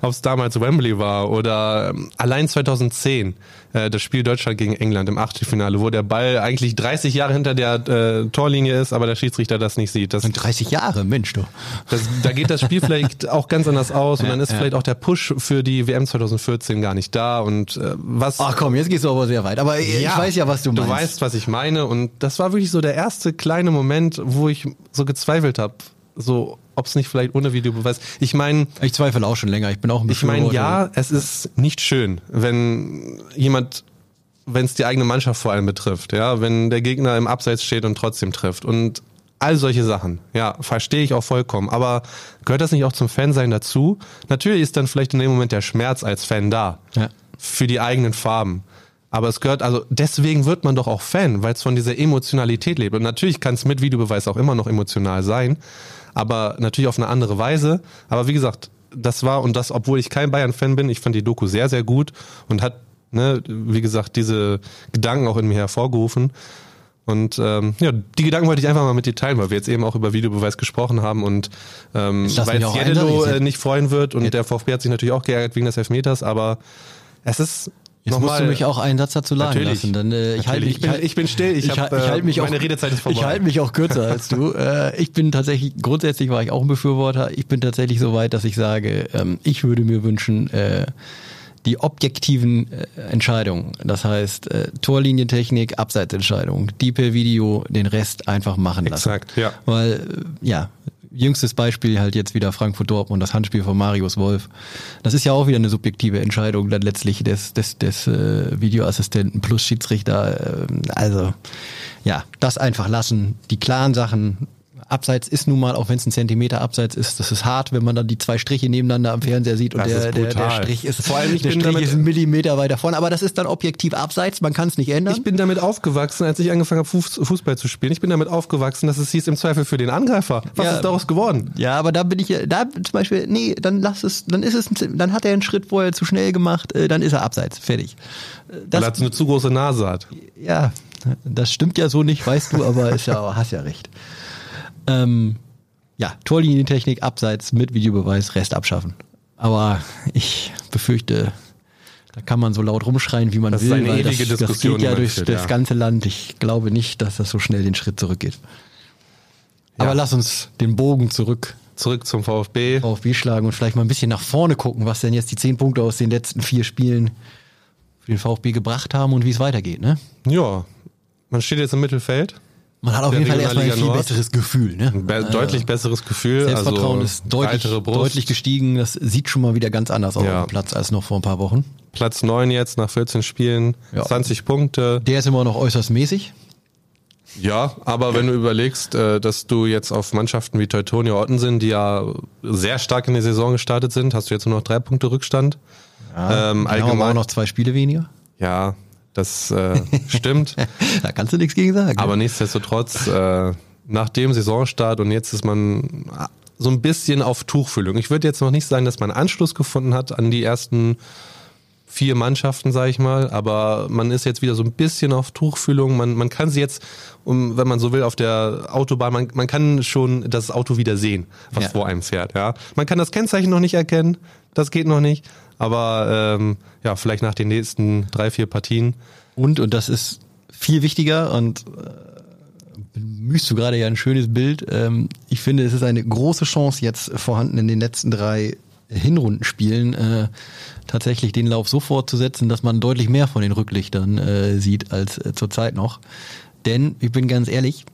ob es damals Wembley war oder ähm, allein 2010 äh, das Spiel Deutschland gegen England im Achtelfinale, wo der Ball eigentlich 30 Jahre hinter der äh, Torlinie ist, aber der Schiedsrichter das nicht sieht. Das, 30 Jahre, Mensch du. das, da geht das Spiel vielleicht auch ganz anders aus und Ja, dann ist ja. vielleicht auch der Push für die WM 2014 gar nicht da und äh, was Ach komm, jetzt gehst du aber sehr weit. Aber ich weiß ja, was du meinst. Du weißt, was ich meine. Und das war wirklich so der erste kleine Moment, wo ich so gezweifelt habe, so ob es nicht vielleicht ohne Videobeweis. Ich meine, Ich zweifle auch schon länger. Ich bin auch ein ich meine, ja, es ist nicht schön, wenn jemand, wenn es die eigene Mannschaft vor allem betrifft, ja, wenn der Gegner im Abseits steht und trotzdem trifft und all solche Sachen, ja, verstehe ich auch vollkommen. Aber gehört das nicht auch zum Fansein dazu? Natürlich ist dann vielleicht in dem Moment der Schmerz als Fan da Ja. für die eigenen Farben. Aber es gehört, also deswegen wird man doch auch Fan, weil es von dieser Emotionalität lebt. Und natürlich kann es mit Videobeweis auch immer noch emotional sein, aber natürlich auf eine andere Weise. Aber wie gesagt, das war, und das, obwohl ich kein Bayern-Fan bin, ich fand die Doku sehr, sehr gut und hat, ne, wie gesagt, diese Gedanken auch in mir hervorgerufen. Und ähm, ja, die Gedanken wollte ich einfach mal mit dir teilen, weil wir jetzt eben auch über Videobeweis gesprochen haben und ähm, weil Jeddelo äh, nicht freuen wird und Jetzt- der VfB hat sich natürlich auch geärgert wegen des Elfmeters, aber es ist Jetzt nochmal, musst du mich auch einen Satz dazu Natürlich. lassen. Dann, äh, ich, halte mich, Ich bin- ich bin still. Ich hab, ich halte mich äh, auch, meine Redezeit ist vorbei. Ich halte mich auch kürzer als du. Äh, ich bin tatsächlich, grundsätzlich war ich auch ein Befürworter. Ich bin tatsächlich so weit, dass ich sage, ähm, ich würde mir wünschen, äh, die objektiven äh, Entscheidungen, das heißt äh, Torlinientechnik, Abseitsentscheidung, die per Video den Rest einfach machen lassen. Exakt, ja. Weil, äh, ja, jüngstes Beispiel halt jetzt wieder Frankfurt-Dortmund, das Handspiel von Marius Wolf. Das ist ja auch wieder eine subjektive Entscheidung dann letztlich des, des, des äh, Videoassistenten plus Schiedsrichter. ähm, also, ja, das einfach lassen. Die klaren Sachen. Abseits ist nun mal, auch wenn es ein Zentimeter Abseits ist, das ist hart, wenn man dann die zwei Striche nebeneinander am Fernseher sieht und Das der, ist der, der. Strich ist, Vor allem, ich der bin Strich damit- ist ein Millimeter weiter vorne. Aber das ist dann objektiv Abseits, man kann es nicht ändern. Ich bin damit aufgewachsen, als ich angefangen habe, Fuß- Fußball zu spielen. Ich bin damit aufgewachsen, dass es hieß im Zweifel für den Angreifer. Was Ja. ist daraus geworden? Ja, aber da bin ich, ja- da zum Beispiel, nee, dann lass es, dann ist es, ein- dann hat er einen Schritt vorher zu schnell gemacht, äh, dann ist er abseits, fertig. Äh, Weil er Das, eine zu große Nase hat. ja, das stimmt ja so nicht, weißt du, aber ist ja, hast ja recht. Ähm, ja, Torlinientechnik, Abseits mit Videobeweis, Rest abschaffen. Aber ich befürchte, da kann man so laut rumschreien, wie man Das ist will, eine weil ewige das, das geht ja durch führt, das ganze Land. Ich glaube nicht, dass das so schnell den Schritt zurückgeht. Aber Ja. lass uns den Bogen zurück Zurück zum VfB. VfB schlagen und vielleicht mal ein bisschen nach vorne gucken, was denn jetzt die zehn Punkte aus den letzten vier Spielen für den VfB gebracht haben und wie es weitergeht, ne? Ja, man steht jetzt im Mittelfeld. Man hat auf jeden Fall erstmal ein viel Nord. besseres Gefühl. Ne? Be deutlich besseres Gefühl. Selbstvertrauen also ist deutlich, deutlich gestiegen. Das sieht schon mal wieder ganz anders aus Ja. auf dem Platz als noch vor ein paar Wochen. Platz 9 jetzt nach 14 Spielen, Ja. 20 Punkte. Der ist immer noch äußerst mäßig. Ja, aber wenn du überlegst, äh, dass du jetzt auf Mannschaften wie Teutonia Ottensen, die ja sehr stark in die Saison gestartet sind, hast du jetzt nur noch drei Punkte Rückstand. ähm, Die haben aber allgemein, auch noch zwei Spiele weniger. ja, das äh, stimmt. Da kannst du nichts gegen sagen. Aber nichtsdestotrotz, äh, nach dem Saisonstart und jetzt ist man so ein bisschen auf Tuchfüllung. Ich würde jetzt noch nicht sagen, dass man Anschluss gefunden hat an die ersten vier Mannschaften, sage ich mal, aber man ist jetzt wieder so ein bisschen auf Tuchfühlung. Man, man kann sie jetzt, um, wenn man so will, auf der Autobahn, man, man kann schon das Auto wieder sehen, was Ja. vor einem fährt. Ja, Man kann das Kennzeichen noch nicht erkennen, das geht noch nicht, aber ähm, ja, vielleicht nach den nächsten drei, vier Partien. Und, und das ist viel wichtiger und äh, bemühst du gerade ja ein schönes Bild. Ähm, ich finde, es ist eine große Chance jetzt vorhanden in den letzten drei Hinrundenspielen äh, tatsächlich den Lauf so fortzusetzen, dass man deutlich mehr von den Rücklichtern äh, sieht als äh, zurzeit noch. Denn, ich bin ganz ehrlich,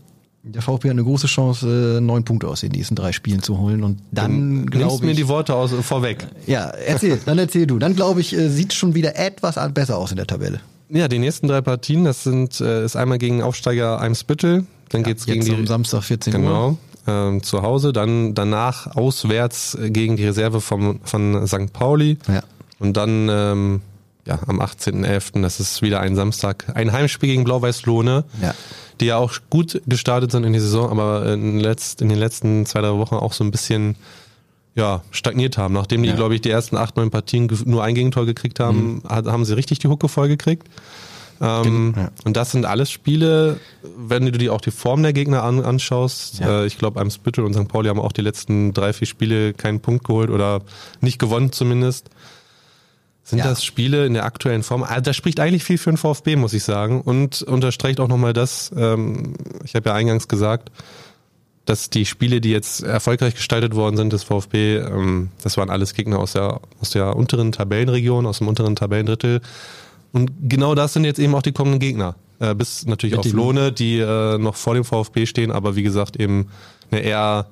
der VfB hat eine große Chance, äh, neun Punkte aus den nächsten drei Spielen zu holen. Und dann glaube mir ich. die Worte aus, vorweg. Ja, erzähl, dann erzähl du. Dann glaube ich, äh, sieht schon wieder etwas besser aus in der Tabelle. Ja, die nächsten drei Partien, das sind äh, ist einmal gegen Aufsteiger Eimsbüttel, dann geht's gegen die am Samstag 14 Uhr. genau ähm, zu Hause, dann danach auswärts äh, gegen die Reserve vom, von St. Pauli Ja. und dann ähm, ja am 18.11. Das ist wieder ein Samstag, ein Heimspiel gegen Blau-Weiß Lohne, Ja. die ja auch gut gestartet sind in die Saison, aber in, letzt, in den letzten zwei drei Wochen auch so ein bisschen ja, stagniert haben. Nachdem die, Ja. glaube ich, die ersten acht, neun Partien nur ein Gegentor gekriegt haben, hat, haben sie richtig die Hucke voll gekriegt. Ähm, Ja. Und das sind alles Spiele, wenn du dir auch die Form der Gegner an, anschaust. Ja. Äh, ich glaube, Eimsbüttel und St. Pauli haben auch die letzten drei, vier Spiele keinen Punkt geholt oder nicht gewonnen zumindest. Sind Ja. das Spiele in der aktuellen Form? Also das spricht eigentlich viel für den VfB, muss ich sagen. Und unterstreicht auch nochmal das, ähm, ich habe ja eingangs gesagt, dass die Spiele, die jetzt erfolgreich gestaltet worden sind des VfB, ähm, das waren alles Gegner aus der, aus der unteren Tabellenregion, aus dem unteren Tabellendrittel. Und genau das sind jetzt eben auch die kommenden Gegner. Äh, bis natürlich Mit auf Lohne, die äh, noch vor dem VfB stehen, aber wie gesagt eben eine eher,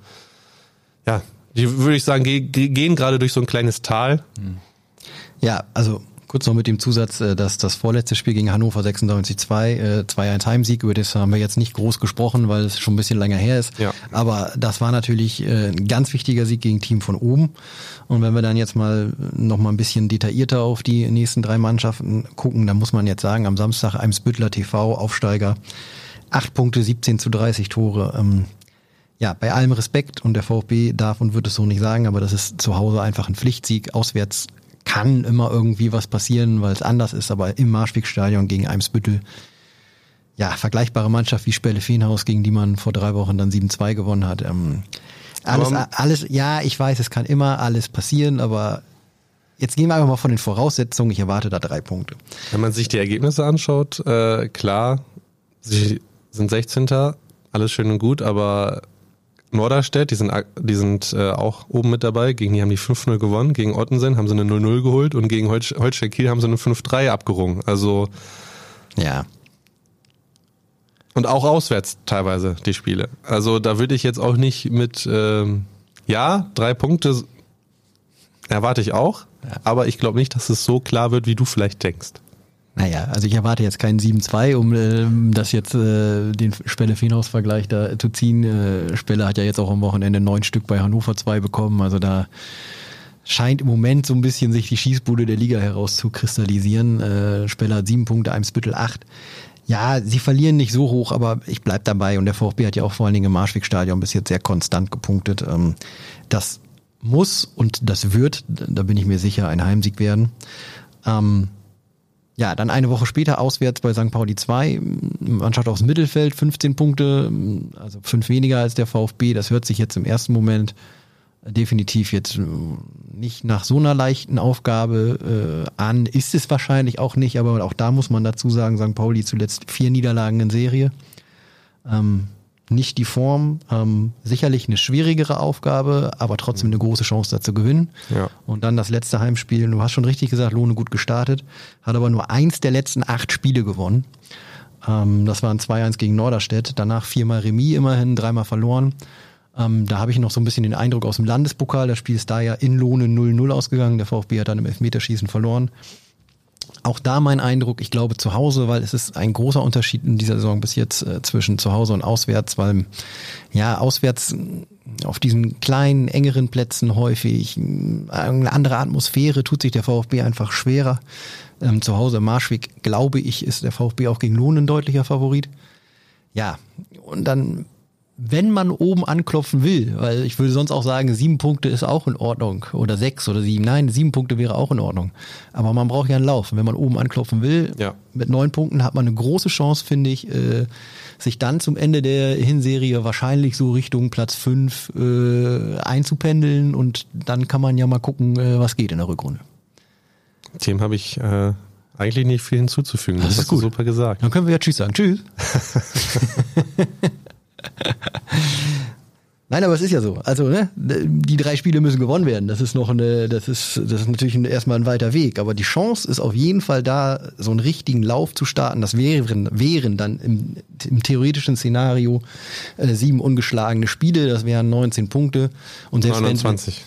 ja, die würde ich sagen, ge ge gehen gerade durch so ein kleines Tal. Ja, also kurz noch mit dem Zusatz, äh, dass das vorletzte Spiel gegen Hannover 96-2, äh, 2-1 Heimsieg, über das haben wir jetzt nicht groß gesprochen, weil es schon ein bisschen länger her ist. Ja. Aber das war natürlich äh, ein ganz wichtiger Sieg gegen Team von oben. Und wenn wir dann jetzt mal noch mal ein bisschen detaillierter auf die nächsten drei Mannschaften gucken, dann muss man jetzt sagen, am Samstag Eimsbüttler TV, Aufsteiger, acht Punkte, 17 zu 30 Tore. Ähm, ja, bei allem Respekt und der VfB darf und wird es so nicht sagen, aber das ist zu Hause einfach ein Pflichtsieg. Auswärts kann immer irgendwie was passieren, weil es anders ist, aber im Marschwegstadion gegen Eimsbüttel, ja, vergleichbare Mannschaft wie Spelle Feenhaus, gegen die man vor drei Wochen dann 7-2 gewonnen hat. Ähm, alles, Aber- alles, ja, ich weiß, es kann immer alles passieren, aber jetzt gehen wir einfach mal von den Voraussetzungen. Ich erwarte da drei Punkte. Wenn man sich die Ergebnisse anschaut, äh, klar, sie sind 16. Alles schön und gut, aber Norderstedt, die sind, die sind äh, auch oben mit dabei. Gegen die haben die 5-0 gewonnen. Gegen Ottensen haben sie eine 0-0 geholt und gegen Holz- Holstein Kiel haben sie eine 5-3 abgerungen. Also, Ja, und auch auswärts teilweise die Spiele. Also da würde ich jetzt auch nicht mit, ähm, ja, drei Punkte erwarte ich auch, aber ich glaube nicht, dass es so klar wird, wie du vielleicht denkst. Naja, also ich erwarte jetzt keinen 7-2, um ähm, das jetzt äh, den Spelle-Feenhaus-Vergleich da zu ziehen. Äh, Spelle hat ja jetzt auch am Wochenende neun Stück bei Hannover 2 bekommen, also da scheint im Moment so ein bisschen sich die Schießbude der Liga herauszukristallisieren. Äh, Spelle hat sieben Punkte, Eimsbüttel acht. Ja, sie verlieren nicht so hoch, aber ich bleib dabei und der VfB hat ja auch vor allen Dingen im Marschwegstadion bis jetzt sehr konstant gepunktet. Ähm, das muss und das wird, da bin ich mir sicher, ein Heimsieg werden. Ähm, ja, dann eine Woche später auswärts bei St. Pauli 2, Mannschaft dem Mittelfeld, 15 Punkte, also fünf weniger als der VfB. Das hört sich jetzt im ersten Moment definitiv jetzt nicht nach so einer leichten Aufgabe äh, an. Ist es wahrscheinlich auch nicht, aber auch da muss man dazu sagen, St. Pauli zuletzt vier Niederlagen in Serie. Ähm, nicht die Form, ähm, sicherlich eine schwierigere Aufgabe, aber trotzdem eine große Chance da zu gewinnen. Ja. Und dann das letzte Heimspiel, du hast schon richtig gesagt, Lohne gut gestartet, hat aber nur eins der letzten acht Spiele gewonnen. Ähm, das war ein 2-1 gegen Norderstedt. Danach viermal Remis immerhin, dreimal verloren. Ähm, da habe ich noch so ein bisschen den Eindruck aus dem Landespokal. Das Spiel ist da ja in Lohne 0-0 ausgegangen. Der VfB hat dann im Elfmeterschießen verloren. Auch da mein Eindruck, ich glaube zu Hause, weil es ist ein großer Unterschied in dieser Saison bis jetzt äh, zwischen zu Hause und auswärts, weil ja, auswärts äh, auf diesen kleinen, engeren Plätzen häufig äh, eine andere Atmosphäre tut sich der VfB einfach schwerer. Ähm, zu Hause im Marschweg, glaube ich, ist der VfB auch gegen Lohn ein deutlicher Favorit. Ja, und dann wenn man oben anklopfen will, weil ich würde sonst auch sagen, sieben Punkte ist auch in Ordnung oder sechs oder sieben. Nein, sieben Punkte wäre auch in Ordnung. Aber man braucht ja einen Lauf. Und wenn man oben anklopfen will, ja. mit neun Punkten hat man eine große Chance, finde ich, äh, sich dann zum Ende der Hinserie wahrscheinlich so Richtung Platz fünf äh, einzupendeln und dann kann man ja mal gucken, äh, was geht in der Rückrunde. Dem habe ich äh, eigentlich nicht viel hinzuzufügen. Das, das ist gut. super gesagt. Dann können wir ja Tschüss sagen. Tschüss. Nein, aber es ist ja so. Also, ne, die drei Spiele müssen gewonnen werden. Das ist noch eine, das ist, das ist natürlich erstmal ein weiter Weg. Aber die Chance ist auf jeden Fall da, so einen richtigen Lauf zu starten. Das wären, wären dann im, im theoretischen Szenario äh, sieben ungeschlagene Spiele. Das wären 19 Punkte. Und selbst 29.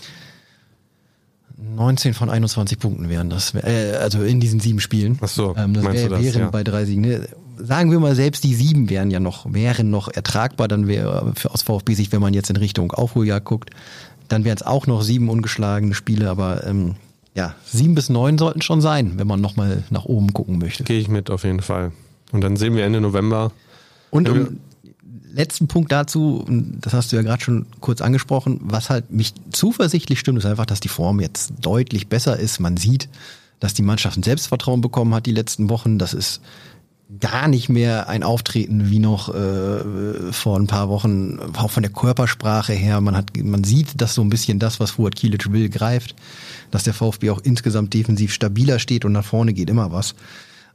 Wenn, 19 von 21 Punkten wären das, äh, also in diesen sieben Spielen. Ach so, ähm, das wär, du das, wären ja. bei drei Siegen. Ne? Sagen wir mal, selbst die sieben wären ja noch, wären noch ertragbar, dann wäre für aus VfB-Sicht, wenn man jetzt in Richtung Aufholjagd guckt, dann wären es auch noch sieben ungeschlagene Spiele, aber ähm, ja, sieben bis neun sollten schon sein, wenn man nochmal nach oben gucken möchte. Gehe ich mit auf jeden Fall. Und dann sehen wir Ende November. Und um, letzten Punkt dazu, das hast du ja gerade schon kurz angesprochen, was halt mich zuversichtlich stimmt, ist einfach, dass die Form jetzt deutlich besser ist. Man sieht, dass die Mannschaft ein Selbstvertrauen bekommen hat die letzten Wochen. Das ist gar nicht mehr ein Auftreten wie noch äh, vor ein paar Wochen, auch von der Körpersprache her. Man hat, man sieht, dass so ein bisschen das, was Fuad Kilic will, greift, dass der VfB auch insgesamt defensiv stabiler steht und nach vorne geht immer was.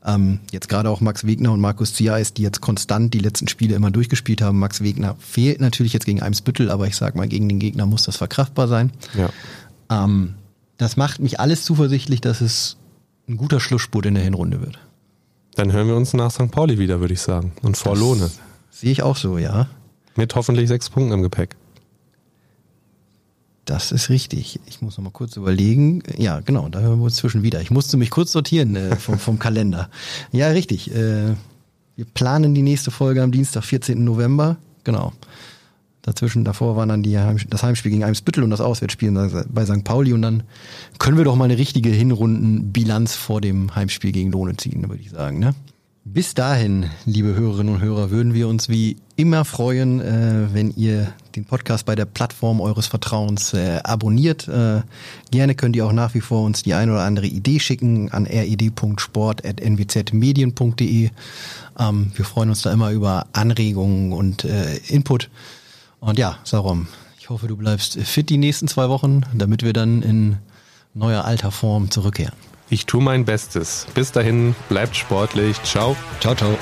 Ähm, jetzt gerade auch Max Wegner und Markus Ziais, die jetzt konstant die letzten Spiele immer durchgespielt haben. Max Wegner fehlt natürlich jetzt gegen Eimsbüttel, aber ich sag mal, gegen den Gegner muss das verkraftbar sein. Ja. Ähm, das macht mich alles zuversichtlich, dass es ein guter Schlussspurt in der Hinrunde wird. Dann hören wir uns nach St. Pauli wieder, würde ich sagen. Und vor das Lohne. Sehe ich auch so, ja. Mit hoffentlich sechs Punkten im Gepäck. Das ist richtig. Ich muss noch mal kurz überlegen. Ja, genau, da hören wir uns zwischen wieder. Ich musste mich kurz sortieren äh, vom, vom Kalender. Ja, richtig. Äh, wir planen die nächste Folge am Dienstag, 14. November. Genau. Dazwischen, davor waren dann die Heim, das Heimspiel gegen Eimsbüttel und das Auswärtsspiel bei St. Pauli und dann können wir doch mal eine richtige Hinrundenbilanz vor dem Heimspiel gegen Lohne ziehen, würde ich sagen. Ne? Bis dahin, liebe Hörerinnen und Hörer, würden wir uns wie immer freuen, äh, wenn ihr den Podcast bei der Plattform eures Vertrauens äh, abonniert. Äh, gerne könnt ihr auch nach wie vor uns die ein oder andere Idee schicken an red.sport.nwzmedien.de. Ähm, wir freuen uns da immer über Anregungen und äh, Input. Und ja, Sarum, ich hoffe, du bleibst fit die nächsten zwei Wochen, damit wir dann in neuer alter Form zurückkehren. Ich tue mein Bestes. Bis dahin, bleibt sportlich. Ciao. Ciao, ciao.